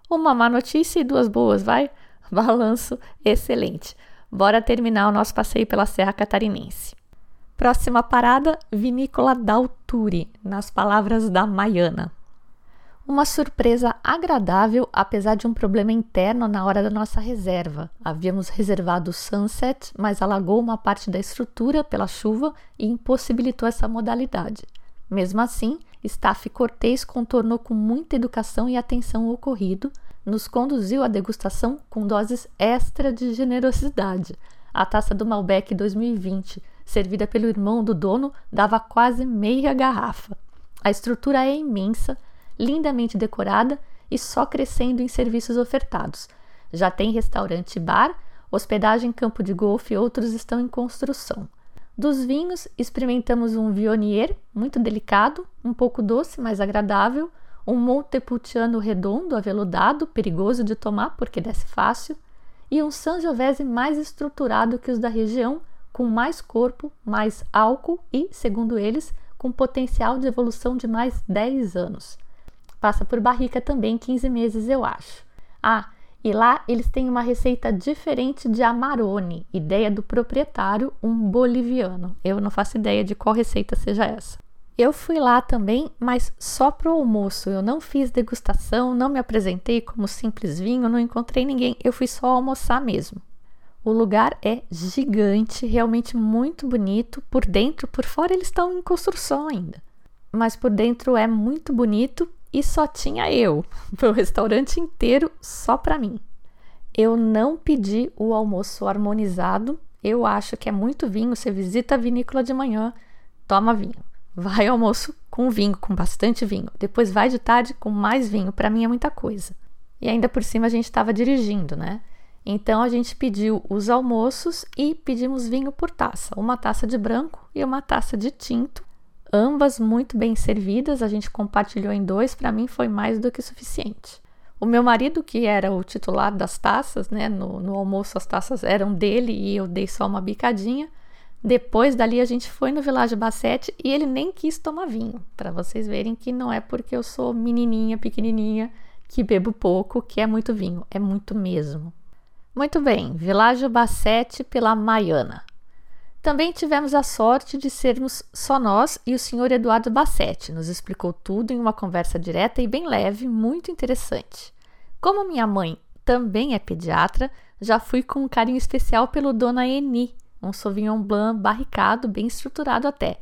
Uma má notícia e duas boas, vai? Balanço excelente. Bora terminar o nosso passeio pela Serra Catarinense. Próxima parada, Vinícola Dalturi, nas palavras da Maiana. Uma surpresa agradável, apesar de um problema interno na hora da nossa reserva. Havíamos reservado o Sunset, mas alagou uma parte da estrutura pela chuva e impossibilitou essa modalidade. Mesmo assim, staff Cortês contornou com muita educação e atenção o ocorrido, nos conduziu à degustação com doses extra de generosidade. A taça do Malbec 2020, servida pelo irmão do dono, dava quase meia garrafa. A estrutura é imensa lindamente decorada e só crescendo em serviços ofertados. Já tem restaurante e bar, hospedagem, campo de golfe e outros estão em construção. Dos vinhos, experimentamos um Viognier, muito delicado, um pouco doce, mas agradável, um Montepulciano redondo, aveludado, perigoso de tomar porque desce fácil, e um Sangiovese mais estruturado que os da região, com mais corpo, mais álcool e, segundo eles, com potencial de evolução de mais 10 anos. Passa por barrica também 15 meses, eu acho. Ah, e lá eles têm uma receita diferente de Amarone, ideia do proprietário, um boliviano. Eu não faço ideia de qual receita seja essa. Eu fui lá também, mas só pro almoço. Eu não fiz degustação, não me apresentei como simples vinho, não encontrei ninguém. Eu fui só almoçar mesmo. O lugar é gigante, realmente muito bonito. Por dentro, por fora eles estão em construção ainda. Mas por dentro é muito bonito e só tinha eu, o restaurante inteiro só para mim. Eu não pedi o almoço harmonizado. Eu acho que é muito vinho. Você visita a vinícola de manhã, toma vinho. vai ao almoço com vinho, com bastante vinho. Depois vai de tarde com mais vinho. Para mim é muita coisa. E ainda por cima a gente estava dirigindo, né? Então a gente pediu os almoços e pedimos vinho por taça, uma taça de branco e uma taça de tinto, ambas muito bem servidas. A gente compartilhou em dois, para mim foi mais do que suficiente. O meu marido, que era o titular das taças, né? No, no almoço as taças eram dele e eu dei só uma bicadinha. Depois dali a gente foi no Village Bassete e ele nem quis tomar vinho, para vocês verem que não é porque eu sou menininha, pequenininha, que bebo pouco, que é muito vinho, é muito mesmo. Muito bem, Village Bassete pela Maiana. Também tivemos a sorte de sermos só nós e o senhor Eduardo Bassetti. Nos explicou tudo em uma conversa direta e bem leve, muito interessante. Como minha mãe também é pediatra, já fui com um carinho especial pelo Dona Eni, um Sauvignon Blanc barricado, bem estruturado até.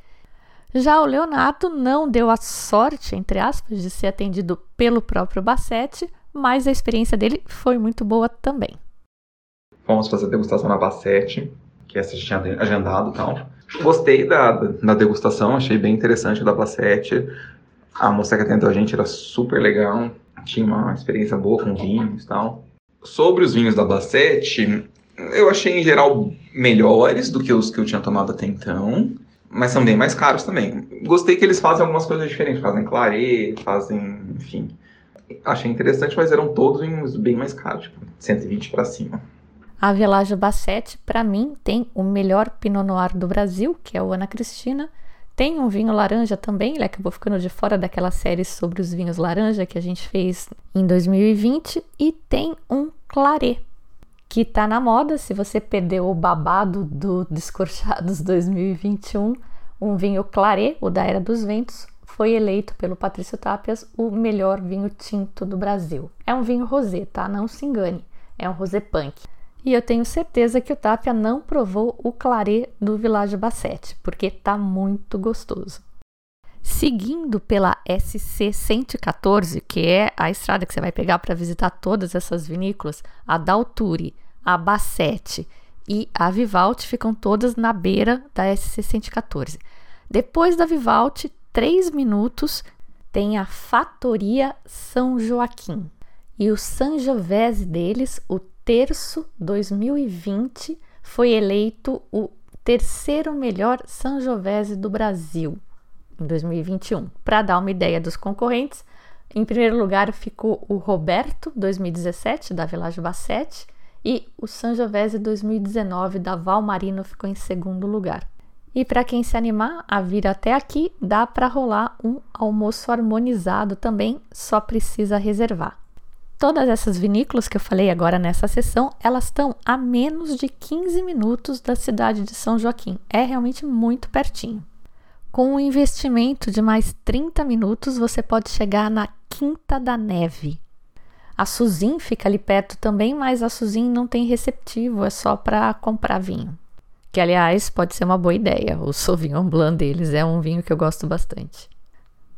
Já o Leonardo não deu a sorte, entre aspas, de ser atendido pelo próprio Bassetti, mas a experiência dele foi muito boa também. Fomos fazer degustação na Bassetti, que essa tinha agendado e tal. Gostei da, da degustação, achei bem interessante da Placete. A moça que atendeu a gente era super legal, tinha uma experiência boa com vinhos e tal. Sobre os vinhos da Placete, eu achei em geral melhores do que os que eu tinha tomado até então, mas são bem mais caros também. Gostei que eles fazem algumas coisas diferentes, fazem claret, fazem, enfim. Achei interessante, mas eram todos vinhos bem mais caros, tipo 120 para cima. A Velagem Bassete, para mim, tem o melhor Pinot Noir do Brasil, que é o Ana Cristina. Tem um vinho laranja também, ele acabou ficando de fora daquela série sobre os vinhos laranja que a gente fez em 2020. E tem um Claret, que está na moda. Se você perdeu o babado do Descorchados 2021, um vinho Claret, o da Era dos Ventos, foi eleito pelo Patrício Tapias o melhor vinho tinto do Brasil. É um vinho rosé, tá? Não se engane. É um rosé punk. E eu tenho certeza que o Tapia não provou o clarê do Village Bassett, porque tá muito gostoso. Seguindo pela SC 114, que é a estrada que você vai pegar para visitar todas essas vinícolas, a Dalturi, a Bassett e a Vivalte ficam todas na beira da SC 114. Depois da Vivalte, três minutos, tem a Fatoria São Joaquim. E o Sangiovese deles, o terço 2020 foi eleito o terceiro melhor Sangiovese do Brasil em 2021. Para dar uma ideia dos concorrentes, em primeiro lugar ficou o Roberto 2017 da Village Bassett e o Sangiovese 2019 da Val Marino ficou em segundo lugar. E para quem se animar a vir até aqui, dá para rolar um almoço harmonizado também, só precisa reservar. Todas essas vinícolas que eu falei agora nessa sessão, elas estão a menos de 15 minutos da cidade de São Joaquim. É realmente muito pertinho. Com um investimento de mais 30 minutos, você pode chegar na Quinta da Neve. A Suzin fica ali perto também, mas a Suzin não tem receptivo, é só para comprar vinho. Que, aliás, pode ser uma boa ideia. O Sauvignon Blanc deles é um vinho que eu gosto bastante.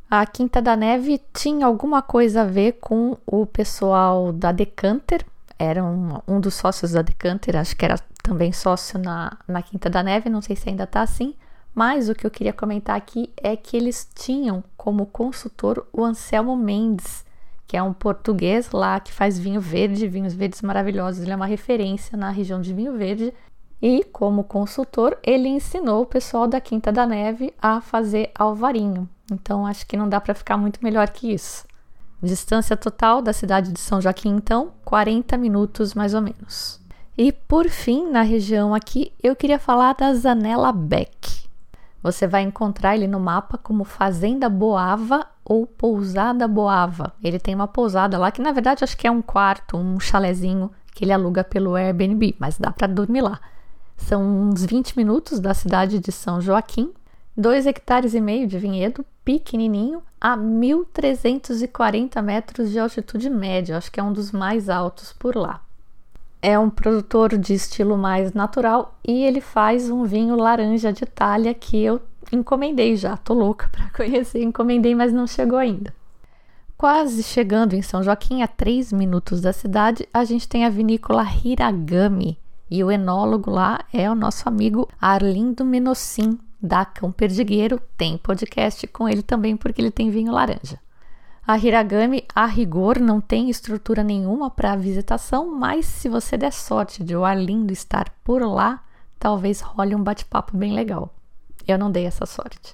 A Quinta da Neve tinha alguma coisa a ver com o pessoal da Decanter, era um, um dos sócios da Decanter, acho que era também sócio na, na Quinta da Neve, não sei se ainda está assim, mas o que eu queria comentar aqui é que eles tinham como consultor o Anselmo Mendes, que é um português lá que faz vinho verde, vinhos verdes maravilhosos, ele é uma referência na região de vinho verde. E como consultor, ele ensinou o pessoal da Quinta da Neve a fazer alvarinho. Então acho que não dá para ficar muito melhor que isso. Distância total da cidade de São Joaquim, então, 40 minutos mais ou menos. E por fim, na região aqui, eu queria falar da Zanella Beck. Você vai encontrar ele no mapa como Fazenda Boava ou Pousada Boava. Ele tem uma pousada lá que na verdade acho que é um quarto, um chalezinho que ele aluga pelo Airbnb, mas dá para dormir lá. São uns 20 minutos da cidade de São Joaquim, 2 hectares e meio de vinhedo, pequenininho, a 1.340 metros de altitude média, acho que é um dos mais altos por lá. É um produtor de estilo mais natural e ele faz um vinho laranja de Itália que eu encomendei já, tô louca para conhecer, encomendei, mas não chegou ainda. Quase chegando em São Joaquim, a 3 minutos da cidade, a gente tem a vinícola Hiragami, e o enólogo lá é o nosso amigo Arlindo Menossim, Dacão Perdigueiro, tem podcast com ele também, porque ele tem vinho laranja. A Hiragami, a rigor, não tem estrutura nenhuma para visitação, mas se você der sorte de o Arlindo estar por lá, talvez role um bate-papo bem legal. Eu não dei essa sorte.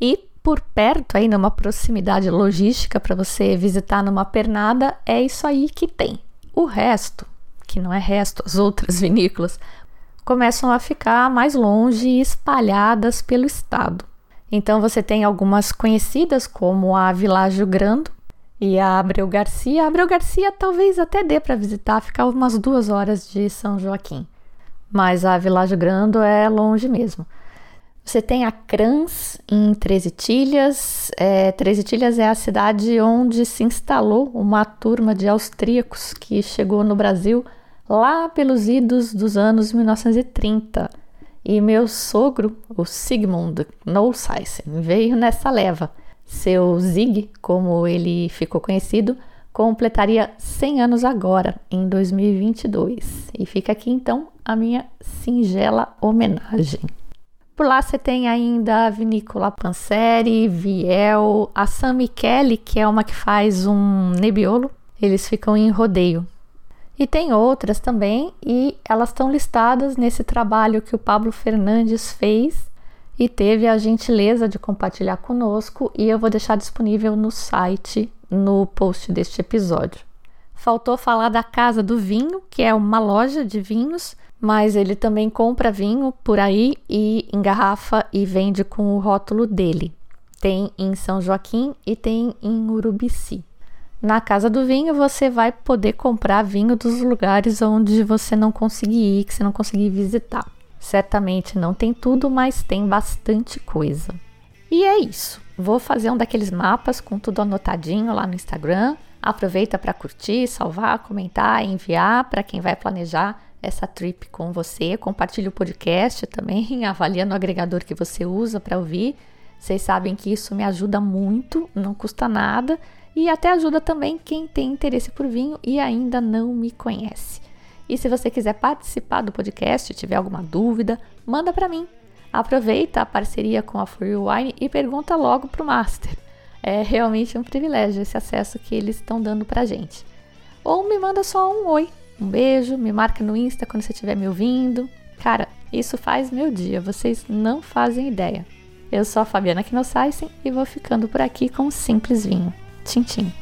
E por perto, aí numa proximidade logística para você visitar numa pernada, é isso aí que tem. O resto, que não é resto, as outras vinícolas, começam a ficar mais longe e espalhadas pelo estado. Então você tem algumas conhecidas como a Világio Grando e a Abreu Garcia. A Abreu Garcia talvez até dê para visitar, ficar umas duas horas de São Joaquim. Mas a Világio Grando é longe mesmo. Você tem a Crans em Treze Tilhas. É, Treze Tilhas é a cidade onde se instalou uma turma de austríacos que chegou no Brasil lá pelos idos dos anos 1930. E meu sogro, o Sigmund Nolseisen, veio nessa leva. Seu Zig, como ele ficou conhecido, completaria 100 anos agora, em 2022. E fica aqui então a minha singela homenagem. Por lá você tem ainda a Vinícola Panseri, Viel, a San Michele, que é uma que faz um nebiolo. Eles ficam em rodeio. E tem outras também, e elas estão listadas nesse trabalho que o Pablo Fernandes fez e teve a gentileza de compartilhar conosco, e eu vou deixar disponível no site no post deste episódio. Faltou falar da Casa do Vinho, que é uma loja de vinhos mas ele também compra vinho por aí e engarrafa e vende com o rótulo dele. Tem em São Joaquim e tem em Urubici. Na Casa do Vinho você vai poder comprar vinho dos lugares onde você não conseguir ir, que você não conseguir visitar. Certamente não tem tudo, mas tem bastante coisa. E é isso. Vou fazer um daqueles mapas com tudo anotadinho lá no Instagram. Aproveita para curtir, salvar, comentar, enviar para quem vai planejar essa trip com você. Compartilhe o podcast também, avaliando o agregador que você usa para ouvir. Vocês sabem que isso me ajuda muito, não custa nada e até ajuda também quem tem interesse por vinho e ainda não me conhece. E se você quiser participar do podcast, tiver alguma dúvida, manda para mim. Aproveita a parceria com a Free Wine e pergunta logo pro Master. É realmente um privilégio esse acesso que eles estão dando pra gente. Ou me manda só um oi um beijo, me marca no Insta quando você estiver me ouvindo. Cara, isso faz meu dia, vocês não fazem ideia. Eu sou a Fabiana Knossaisen e vou ficando por aqui com um simples vinho. Tchim, tchim.